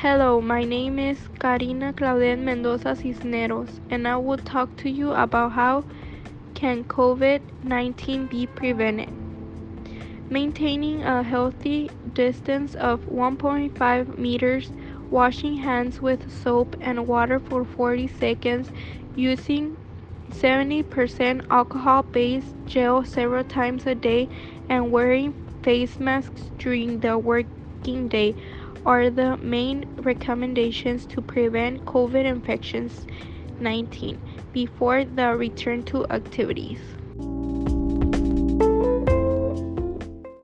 Hello, my name is Karina Claudette Mendoza Cisneros, and I will talk to you about how can COVID-19 be prevented. Maintaining a healthy distance of 1.5 meters, washing hands with soap and water for 40 seconds, using 70% alcohol-based gel several times a day, and wearing face masks during the working day are the main recommendations to prevent COVID infections 19 before the return to activities.